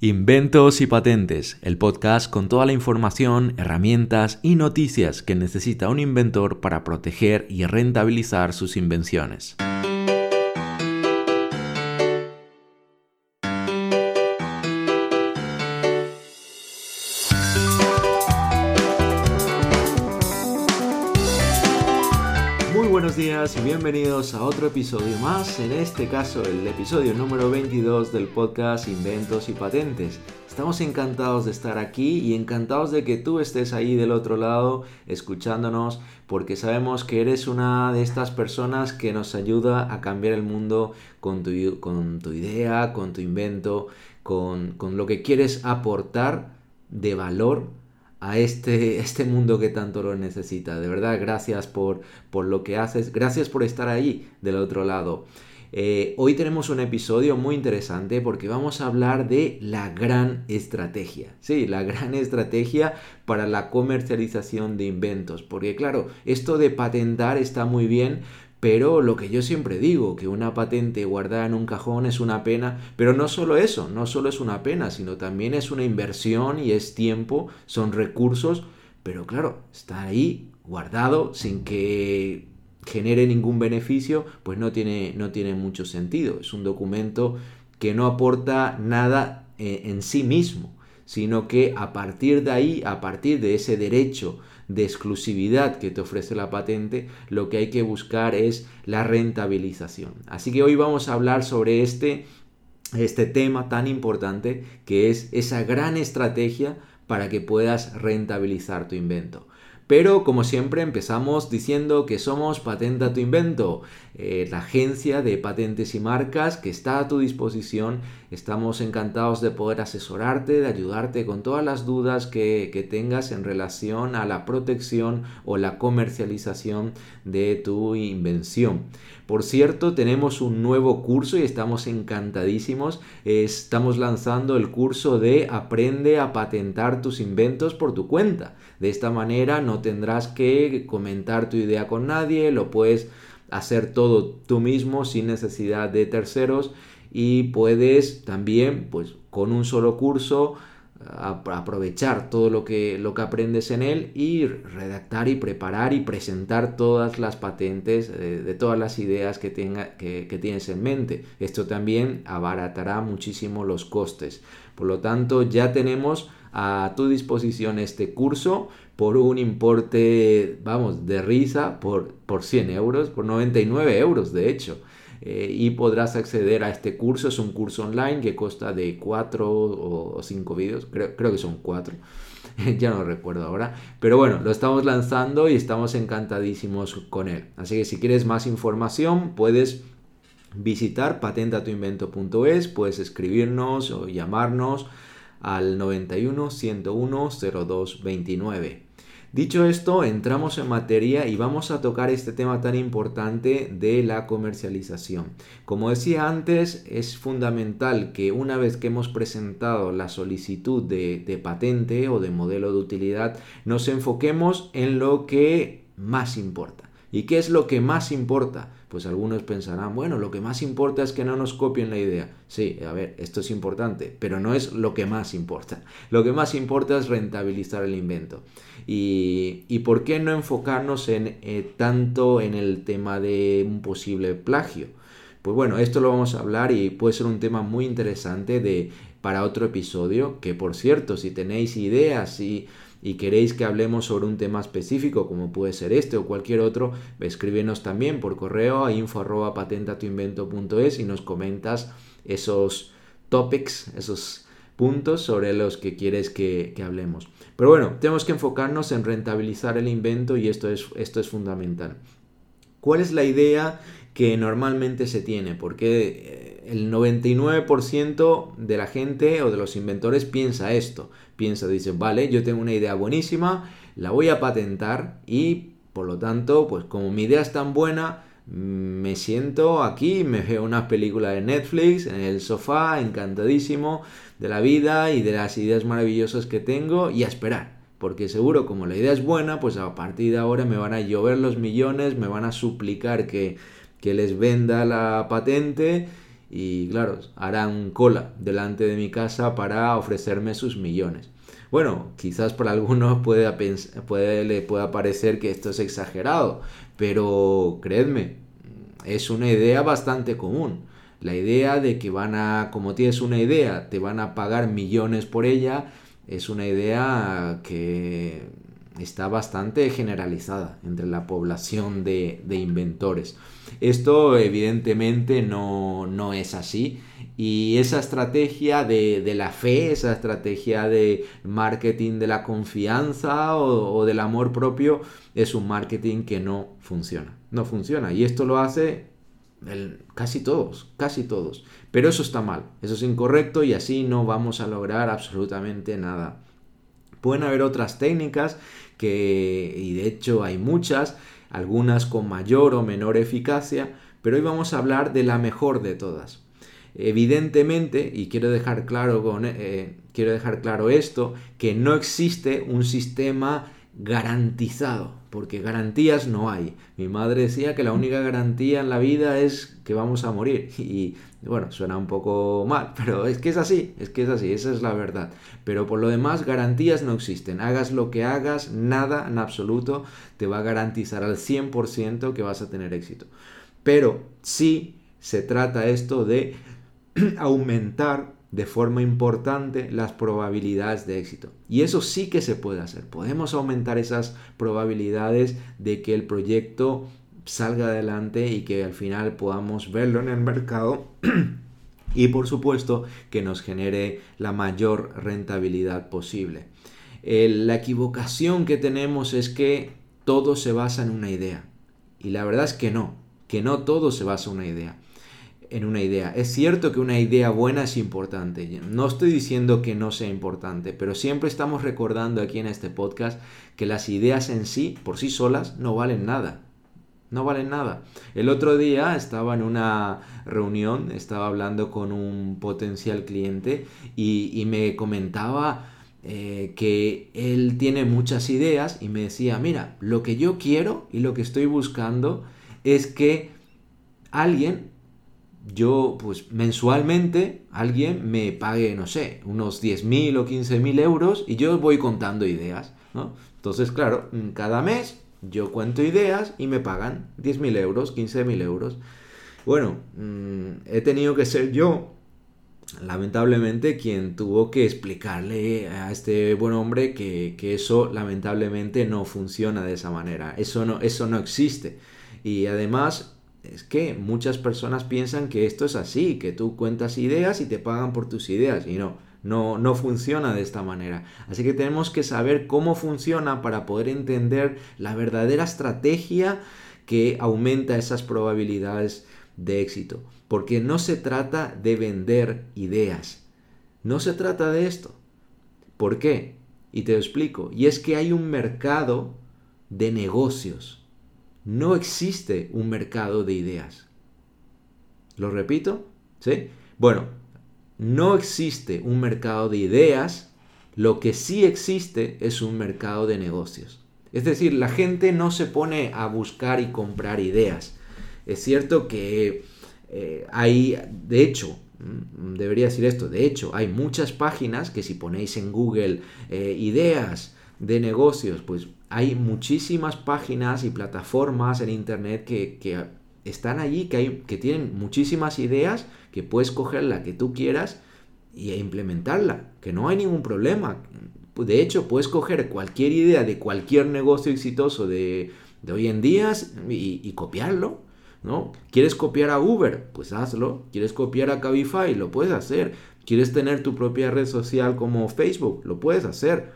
Inventos y Patentes, el podcast con toda la información, herramientas y noticias que necesita un inventor para proteger y rentabilizar sus invenciones. Y bienvenidos a otro episodio más, en este caso el episodio número 22 del podcast Inventos y Patentes. Estamos encantados de estar aquí y encantados de que tú estés ahí del otro lado escuchándonos porque sabemos que eres una de estas personas que nos ayuda a cambiar el mundo con tu, con tu idea, con tu invento, con, con lo que quieres aportar de valor a este, este mundo que tanto lo necesita. De verdad, gracias por, por lo que haces, gracias por estar ahí del otro lado. Eh, hoy tenemos un episodio muy interesante porque vamos a hablar de la gran estrategia. Sí, la gran estrategia para la comercialización de inventos. Porque claro, esto de patentar está muy bien, pero lo que yo siempre digo, que una patente guardada en un cajón es una pena, pero no solo eso, no solo es una pena, sino también es una inversión y es tiempo, son recursos, pero claro, está ahí guardado sin que genere ningún beneficio, pues no tiene, no tiene mucho sentido. Es un documento que no aporta nada eh, en sí mismo, sino que a partir de ahí, a partir de ese derecho de exclusividad que te ofrece la patente, lo que hay que buscar es la rentabilización. Así que hoy vamos a hablar sobre este, este tema tan importante que es esa gran estrategia para que puedas rentabilizar tu invento. Pero como siempre empezamos diciendo que somos Patenta tu Invento, eh, la agencia de patentes y marcas que está a tu disposición. Estamos encantados de poder asesorarte, de ayudarte con todas las dudas que, tengas en relación a la protección o la comercialización de tu invención. Por cierto, tenemos un nuevo curso y estamos encantadísimos. Estamos lanzando el curso de Aprende a patentar tus inventos por tu cuenta. De esta manera no tendrás que comentar tu idea con nadie, lo puedes hacer todo tú mismo sin necesidad de terceros y puedes también pues con un solo curso aprovechar todo lo que, lo que aprendes en él y redactar y preparar y presentar todas las patentes eh, de, todas las ideas que, tenga, que, que, tienes en mente. Esto también abaratará muchísimo los costes. Por lo tanto, ya tenemos a tu disposición este curso por un importe, vamos, de risa, por, por 100 euros, por 99 euros de hecho. Eh, y podrás acceder a este curso. Es un curso online que consta de 4 o 5 vídeos, creo, creo que son 4. ya no recuerdo ahora. Pero bueno, lo estamos lanzando y estamos encantadísimos con él. Así que si quieres más información, puedes visitar patentatuinvento.es, puedes escribirnos o llamarnos al 91 101 02 29. Dicho esto, entramos en materia y vamos a tocar este tema tan importante de la comercialización. Como decía antes, es fundamental que una vez que hemos presentado la solicitud de, de patente o de modelo de utilidad, nos enfoquemos en lo que más importa. ¿Y qué es lo que más importa? Pues algunos pensarán, bueno, lo que más importa es que no nos copien la idea. Sí, a ver, esto es importante, pero no es lo que más importa. Lo que más importa es rentabilizar el invento. Y, por qué no enfocarnos en, eh, tanto en el tema de un posible plagio. Pues bueno, esto lo vamos a hablar y puede ser un tema muy interesante de, para otro episodio, que por cierto, si tenéis ideas y, y queréis que hablemos sobre un tema específico, como puede ser este o cualquier otro, escríbenos también por correo a info.patentatuinvento.es y nos comentas esos topics, esos puntos sobre los que quieres que, hablemos. Pero bueno, tenemos que enfocarnos en rentabilizar el invento y esto es, esto es fundamental. ¿Cuál es la idea que normalmente se tiene? Porque eh, el 99% de la gente o de los inventores piensa esto. Piensa, dice, vale, yo tengo una idea buenísima, la voy a patentar y por lo tanto, pues como mi idea es tan buena, me siento aquí, me veo una película de Netflix en el sofá, encantadísimo de la vida y de las ideas maravillosas que tengo y a esperar. Porque seguro como la idea es buena, pues a partir de ahora me van a llover los millones, me van a suplicar que, que les venda la patente y claro, harán cola delante de mi casa para ofrecerme sus millones. Bueno, quizás para algunos puede, puede, le pueda parecer que esto es exagerado, pero creedme, es una idea bastante común. La idea de que van a, como tienes una idea, te van a pagar millones por ella, es una idea que está bastante generalizada entre la población de, inventores. Esto evidentemente no, es así y esa estrategia de, la fe, esa estrategia de marketing de la confianza o, del amor propio es un marketing que no funciona. No funciona y esto lo hace casi todos, casi todos. Pero eso está mal, eso es incorrecto y así no vamos a lograr absolutamente nada. Pueden haber otras técnicas que, y de hecho hay muchas, algunas con mayor o menor eficacia, pero hoy vamos a hablar de la mejor de todas. Evidentemente, y quiero dejar claro, eh, quiero dejar claro esto, que no existe un sistema garantizado, porque garantías no hay. Mi madre decía que la única garantía en la vida es que vamos a morir. Y bueno, suena un poco mal, pero es que es así, es que es así, esa es la verdad. Pero por lo demás, garantías no existen. Hagas lo que hagas, nada en absoluto te va a garantizar al 100% que vas a tener éxito. Pero sí se trata esto de aumentar de forma importante las probabilidades de éxito. Y eso sí que se puede hacer. Podemos aumentar esas probabilidades de que el proyecto salga adelante y que al final podamos verlo en el mercado y por supuesto que nos genere la mayor rentabilidad posible. la equivocación que tenemos es que todo se basa en una idea y la verdad es que no, que no todo se basa en una idea en una idea. Es cierto que una idea buena es importante. No estoy diciendo que no sea importante, pero siempre estamos recordando aquí en este podcast que las ideas en sí, por sí solas, no valen nada. No valen nada. El otro día estaba en una reunión, estaba hablando con un potencial cliente y, me comentaba eh, que él tiene muchas ideas y me decía, mira, lo que yo quiero y lo que estoy buscando es que alguien yo, pues mensualmente, alguien me pague, no sé, unos 10.000 o 15.000 euros y yo voy contando ideas, ¿no? Entonces, claro, mm, cada mes yo cuento ideas y me pagan 10.000 euros, 15.000 euros. Bueno, mm, he tenido que ser yo, lamentablemente, quien tuvo que explicarle a este buen hombre que, que eso lamentablemente no funciona de esa manera. Eso no, eso no existe. Y además es que muchas personas piensan que esto es así, que tú cuentas ideas y te pagan por tus ideas y no, no, no funciona de esta manera. Así que tenemos que saber cómo funciona para poder entender la verdadera estrategia que aumenta esas probabilidades de éxito. Porque no se trata de vender ideas. No se trata de esto. ¿Por qué? Y te lo explico. Y es que hay un mercado de negocios no existe un mercado de ideas. ¿Lo repito? ¿Sí? Bueno, no existe un mercado de ideas, lo que sí existe es un mercado de negocios. Es decir, la gente no se pone a buscar y comprar ideas. Es cierto que eh, hay, de hecho, mm, debería decir esto, de hecho, hay muchas páginas que si ponéis en Google eh, ideas de negocios, pues hay muchísimas páginas y plataformas en Internet que, están allí, que, tienen muchísimas ideas, que puedes coger la que tú quieras y implementarla, que no hay ningún problema. De hecho, puedes coger cualquier idea de cualquier negocio exitoso de, hoy en día y, copiarlo. ¿no? ¿Quieres copiar a Uber? Pues hazlo. ¿Quieres copiar a Cabify? Lo puedes hacer. ¿Quieres tener tu propia red social como Facebook? Lo puedes hacer.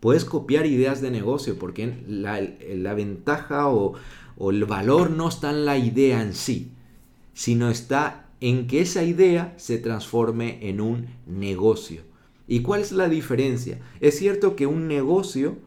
Puedes copiar ideas de negocio porque la, ventaja o, el valor no está en la idea en sí, sino está en que esa idea se transforme en un negocio. ¿Y cuál es la diferencia? Es cierto que un negocio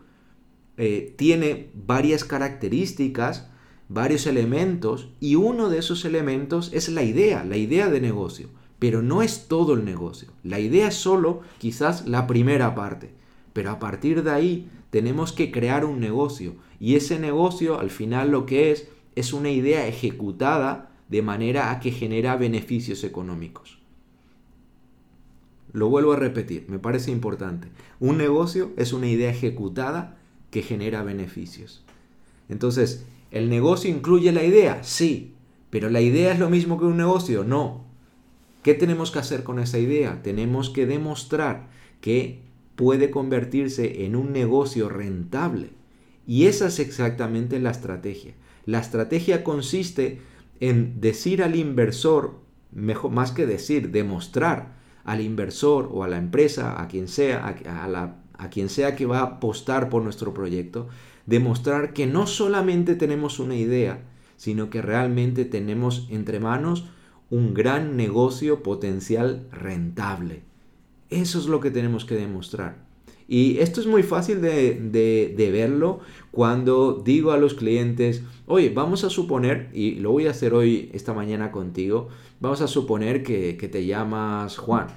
eh, tiene varias características, varios elementos, y uno de esos elementos es la idea, la idea de negocio. Pero no es todo el negocio. La idea es solo quizás la primera parte. Pero a partir de ahí tenemos que crear un negocio. Y ese negocio al final lo que es es una idea ejecutada de manera a que genera beneficios económicos. Lo vuelvo a repetir, me parece importante. Un negocio es una idea ejecutada que genera beneficios. Entonces, ¿el negocio incluye la idea? Sí, pero la idea es lo mismo que un negocio, no. ¿Qué tenemos que hacer con esa idea? Tenemos que demostrar que puede convertirse en un negocio rentable. Y esa es exactamente la estrategia. La estrategia consiste en decir al inversor, mejor, más que decir, demostrar al inversor o a la empresa, a quien sea, a, a quien sea que va a apostar por nuestro proyecto, demostrar que no solamente tenemos una idea, sino que realmente tenemos entre manos un gran negocio potencial rentable. Eso es lo que tenemos que demostrar. Y esto es muy fácil de, verlo cuando digo a los clientes, oye, vamos a suponer, y lo voy a hacer hoy, esta mañana contigo, vamos a suponer que, que te llamas Juan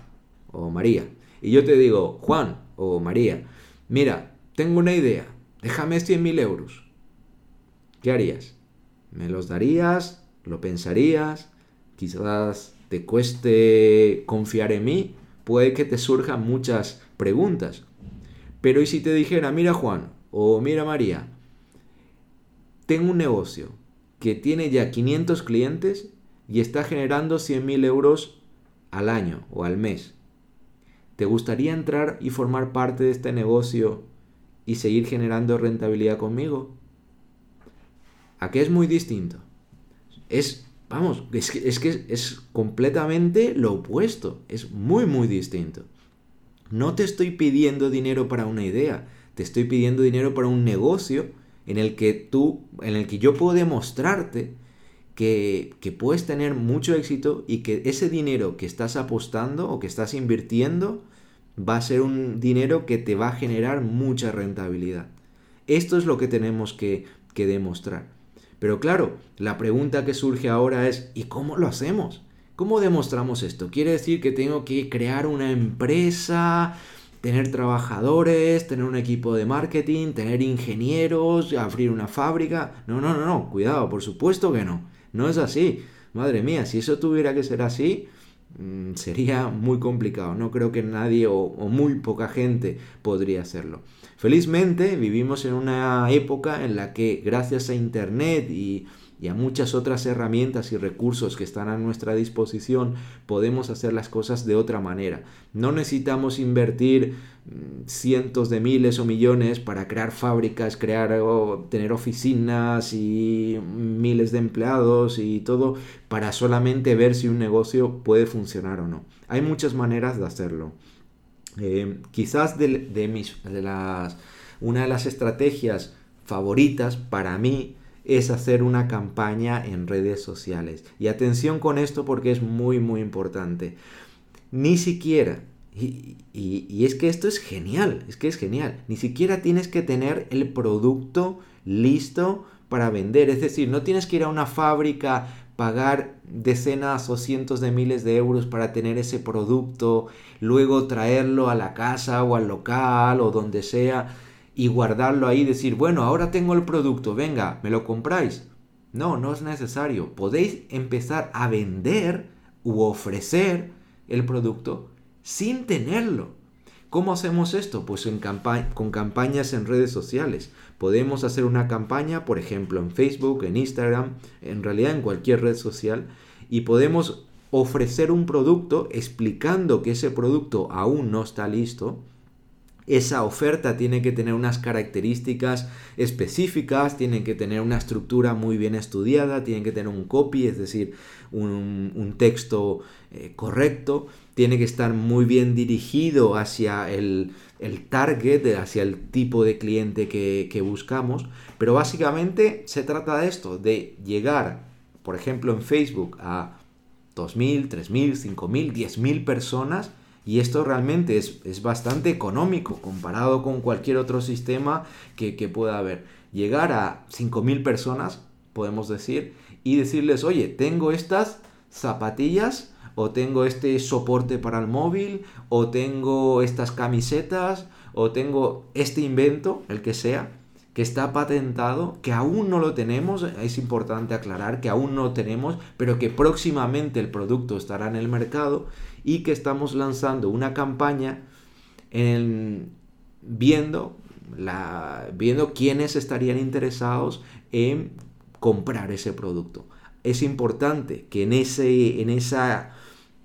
o María. Y yo te digo, Juan o María, mira, tengo una idea, déjame 100 mil euros. ¿Qué harías? ¿Me los darías? ¿Lo pensarías? Quizás te cueste confiar en mí. Puede que te surjan muchas preguntas. Pero ¿y si te dijera, mira Juan o mira María, tengo un negocio que tiene ya 500 clientes y está generando 100.000 euros al año o al mes? ¿Te gustaría entrar y formar parte de este negocio y seguir generando rentabilidad conmigo? ¿A qué es muy distinto? Es, vamos, es que, es completamente lo opuesto, es muy, muy distinto. No te estoy pidiendo dinero para una idea, te estoy pidiendo dinero para un negocio en el que tú, en el que yo puedo demostrarte que, que puedes tener mucho éxito y que ese dinero que estás apostando o que estás invirtiendo va a ser un dinero que te va a generar mucha rentabilidad. Esto es lo que tenemos que, que demostrar. Pero claro, la pregunta que surge ahora es, ¿y cómo lo hacemos? ¿Cómo demostramos esto? ¿Quiere decir que tengo que crear una empresa, tener trabajadores, tener un equipo de marketing, tener ingenieros, abrir una fábrica? No, no, no, no, cuidado, por supuesto que no. No es así. Madre mía, si eso tuviera que ser así, sería muy complicado. No creo que nadie o, o, muy poca gente podría hacerlo. Felizmente vivimos en una época en la que gracias a Internet y y a muchas otras herramientas y recursos que están a nuestra disposición, podemos hacer las cosas de otra manera. No necesitamos invertir mm, cientos de miles o millones para crear fábricas, crear o tener oficinas y miles de empleados y todo para solamente ver si un negocio puede funcionar o no. Hay muchas maneras de hacerlo. Eh, quizás de, mis, de las, una de las estrategias favoritas para mí es hacer una campaña en redes sociales. Y atención con esto porque es muy, muy importante. Ni siquiera, y, es que esto es genial, es que es genial, ni siquiera tienes que tener el producto listo para vender. Es decir, no tienes que ir a una fábrica, pagar decenas o cientos de miles de euros para tener ese producto, luego traerlo a la casa o al local o donde sea y guardarlo ahí y decir, bueno, ahora tengo el producto, venga, ¿me lo compráis? No, no es necesario. Podéis empezar a vender u ofrecer el producto sin tenerlo. ¿Cómo hacemos esto? Pues con campañas en redes sociales. Podemos hacer una campaña, por ejemplo, en Facebook, en Instagram, en realidad en cualquier red social, y podemos ofrecer un producto explicando que ese producto aún no está listo esa oferta tiene que tener unas características específicas, tiene que tener una estructura muy bien estudiada, tiene que tener un copy, es decir, un, texto eh, correcto, tiene que estar muy bien dirigido hacia el, target, hacia el tipo de cliente que, que buscamos, pero básicamente se trata de esto, de llegar, por ejemplo, en Facebook a 2.000, 3.000, 5.000, 10.000 personas, y esto realmente es, bastante económico comparado con cualquier otro sistema que, pueda haber. Llegar a 5.000 personas, podemos decir, y decirles, oye, tengo estas zapatillas o tengo este soporte para el móvil, o tengo estas camisetas, o tengo este invento, el que sea, que está patentado, que aún no lo tenemos, es importante aclarar que aún no lo tenemos, pero que próximamente el producto estará en el mercado y que estamos lanzando una campaña en, viendo, viendo quiénes estarían interesados en comprar ese producto. Es importante que en, ese, en, esa,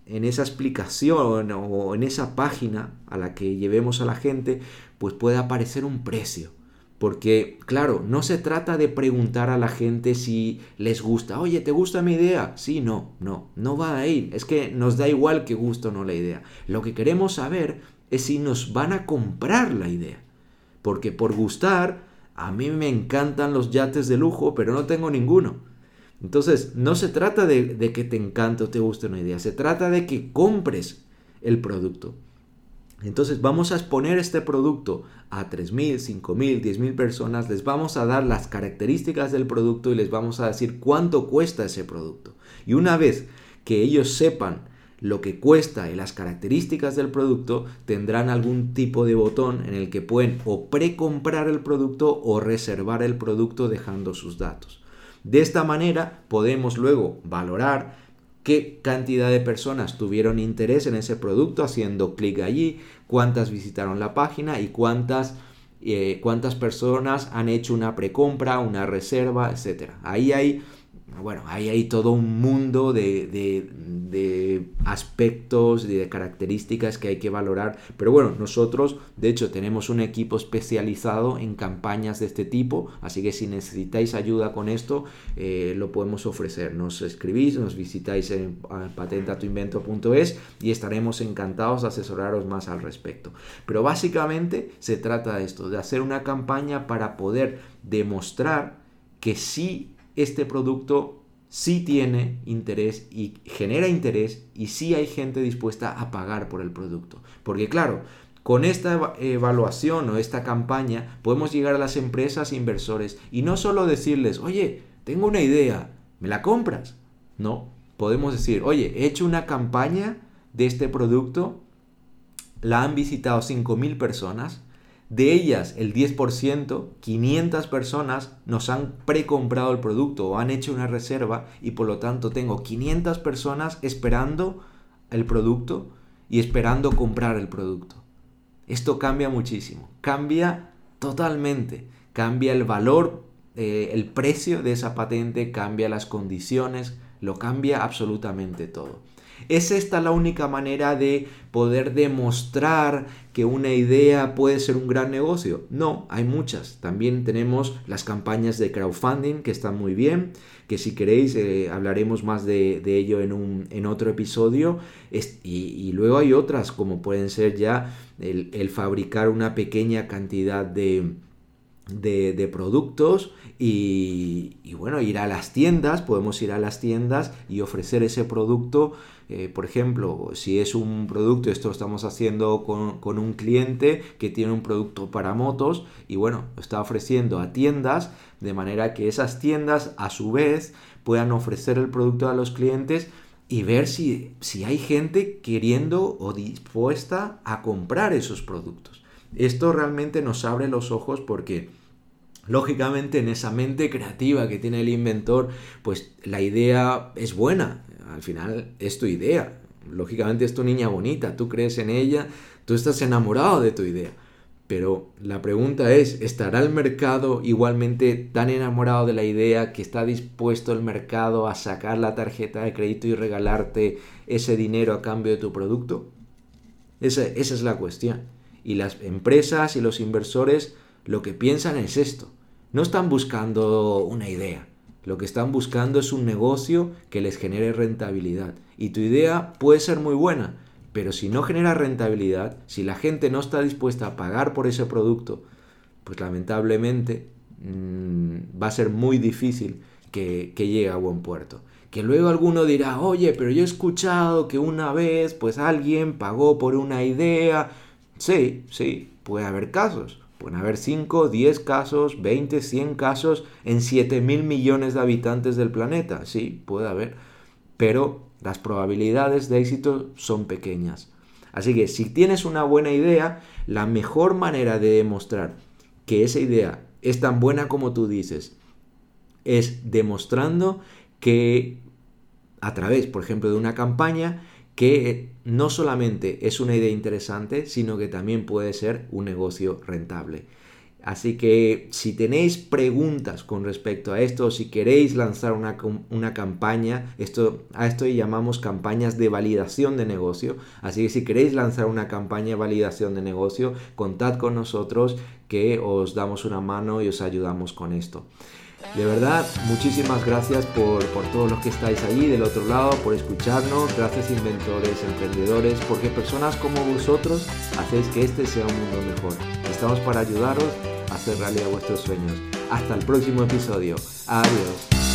en esa explicación o en esa página a la que llevemos a la gente, pues pueda aparecer un precio porque, claro, no se trata de preguntar a la gente si les gusta. Oye, ¿te gusta mi idea? Sí, no, no, no va a ir. Es que nos da igual que guste o no la idea. Lo que queremos saber es si nos van a comprar la idea. Porque por gustar, a mí me encantan los yates de lujo, pero no tengo ninguno. Entonces, no se trata de, de que te encante o te guste una idea, se trata de que compres el producto. Entonces vamos a exponer este producto a 3.000, 5.000, 10.000 personas, les vamos a dar las características del producto y les vamos a decir cuánto cuesta ese producto. Y una vez que ellos sepan lo que cuesta y las características del producto, tendrán algún tipo de botón en el que pueden o precomprar el producto o reservar el producto dejando sus datos. De esta manera podemos luego valorar qué cantidad de personas tuvieron interés en ese producto haciendo clic allí, cuántas visitaron la página y cuántas, eh, cuántas personas han hecho una precompra, una reserva, etc. Ahí hay bueno, ahí hay todo un mundo de, de, aspectos y de características que hay que valorar. Pero bueno, nosotros de hecho tenemos un equipo especializado en campañas de este tipo, así que si necesitáis ayuda con esto, eh, lo podemos ofrecer. Nos escribís, nos visitáis en patentatuinvento.es y estaremos encantados de asesoraros más al respecto. Pero básicamente se trata de esto, de hacer una campaña para poder demostrar que sí este producto sí tiene interés y genera interés y sí hay gente dispuesta a pagar por el producto. Porque claro, con esta evaluación o esta campaña podemos llegar a las empresas e inversores y no solo decirles, oye, tengo una idea, ¿me la compras? No, podemos decir, oye, he hecho una campaña de este producto, la han visitado 5.000 personas, de ellas, el 10%, 500 personas nos han precomprado el producto o han hecho una reserva y por lo tanto tengo 500 personas esperando el producto y esperando comprar el producto. Esto cambia muchísimo, cambia totalmente, cambia el valor, eh, el precio de esa patente, cambia las condiciones, lo cambia absolutamente todo. ¿Es esta la única manera de poder demostrar que una idea puede ser un gran negocio? No, hay muchas. También tenemos las campañas de crowdfunding que están muy bien, que si queréis eh, hablaremos más de, ello en, un, en otro episodio. y, luego hay otras como pueden ser ya el, fabricar una pequeña cantidad de, de, productos y, y, bueno, ir a las tiendas, podemos ir a las tiendas y ofrecer ese producto eh, por ejemplo, si es un producto, esto lo estamos haciendo con, un cliente que tiene un producto para motos y bueno, está ofreciendo a tiendas de manera que esas tiendas a su vez puedan ofrecer el producto a los clientes y ver si, si hay gente queriendo o dispuesta a comprar esos productos. Esto realmente nos abre los ojos porque lógicamente en esa mente creativa que tiene el inventor, pues la idea es buena, al final es tu idea. Lógicamente es tu niña bonita, tú crees en ella, tú estás enamorado de tu idea. Pero la pregunta es, ¿estará el mercado igualmente tan enamorado de la idea que está dispuesto el mercado a sacar la tarjeta de crédito y regalarte ese dinero a cambio de tu producto? Esa, esa es la cuestión. Y las empresas y los inversores lo que piensan es esto. No están buscando una idea, lo que están buscando es un negocio que les genere rentabilidad. Y tu idea puede ser muy buena, pero si no genera rentabilidad, si la gente no está dispuesta a pagar por ese producto, pues lamentablemente mm, va a ser muy difícil que, que llegue a buen puerto. Que luego alguno dirá, oye, pero yo he escuchado que una vez pues alguien pagó por una idea. Sí, sí, puede haber casos. Pueden haber 5, 10 casos, 20, 100 casos en 7 mil millones de habitantes del planeta. Sí, puede haber. Pero las probabilidades de éxito son pequeñas. Así que si tienes una buena idea, la mejor manera de demostrar que esa idea es tan buena como tú dices. Es demostrando que a través, por ejemplo, de una campaña, que no solamente es una idea interesante, sino que también puede ser un negocio rentable. Así que si tenéis preguntas con respecto a esto, si queréis lanzar una, una, campaña, esto, a esto llamamos campañas de validación de negocio. Así que si queréis lanzar una campaña de validación de negocio, contad con nosotros que os damos una mano y os ayudamos con esto. De verdad, muchísimas gracias por, por, todos los que estáis allí del otro lado, por escucharnos. Gracias inventores, emprendedores, porque personas como vosotros hacéis que este sea un mundo mejor. Estamos para ayudaros a hacer realidad vuestros sueños. Hasta el próximo episodio. Adiós.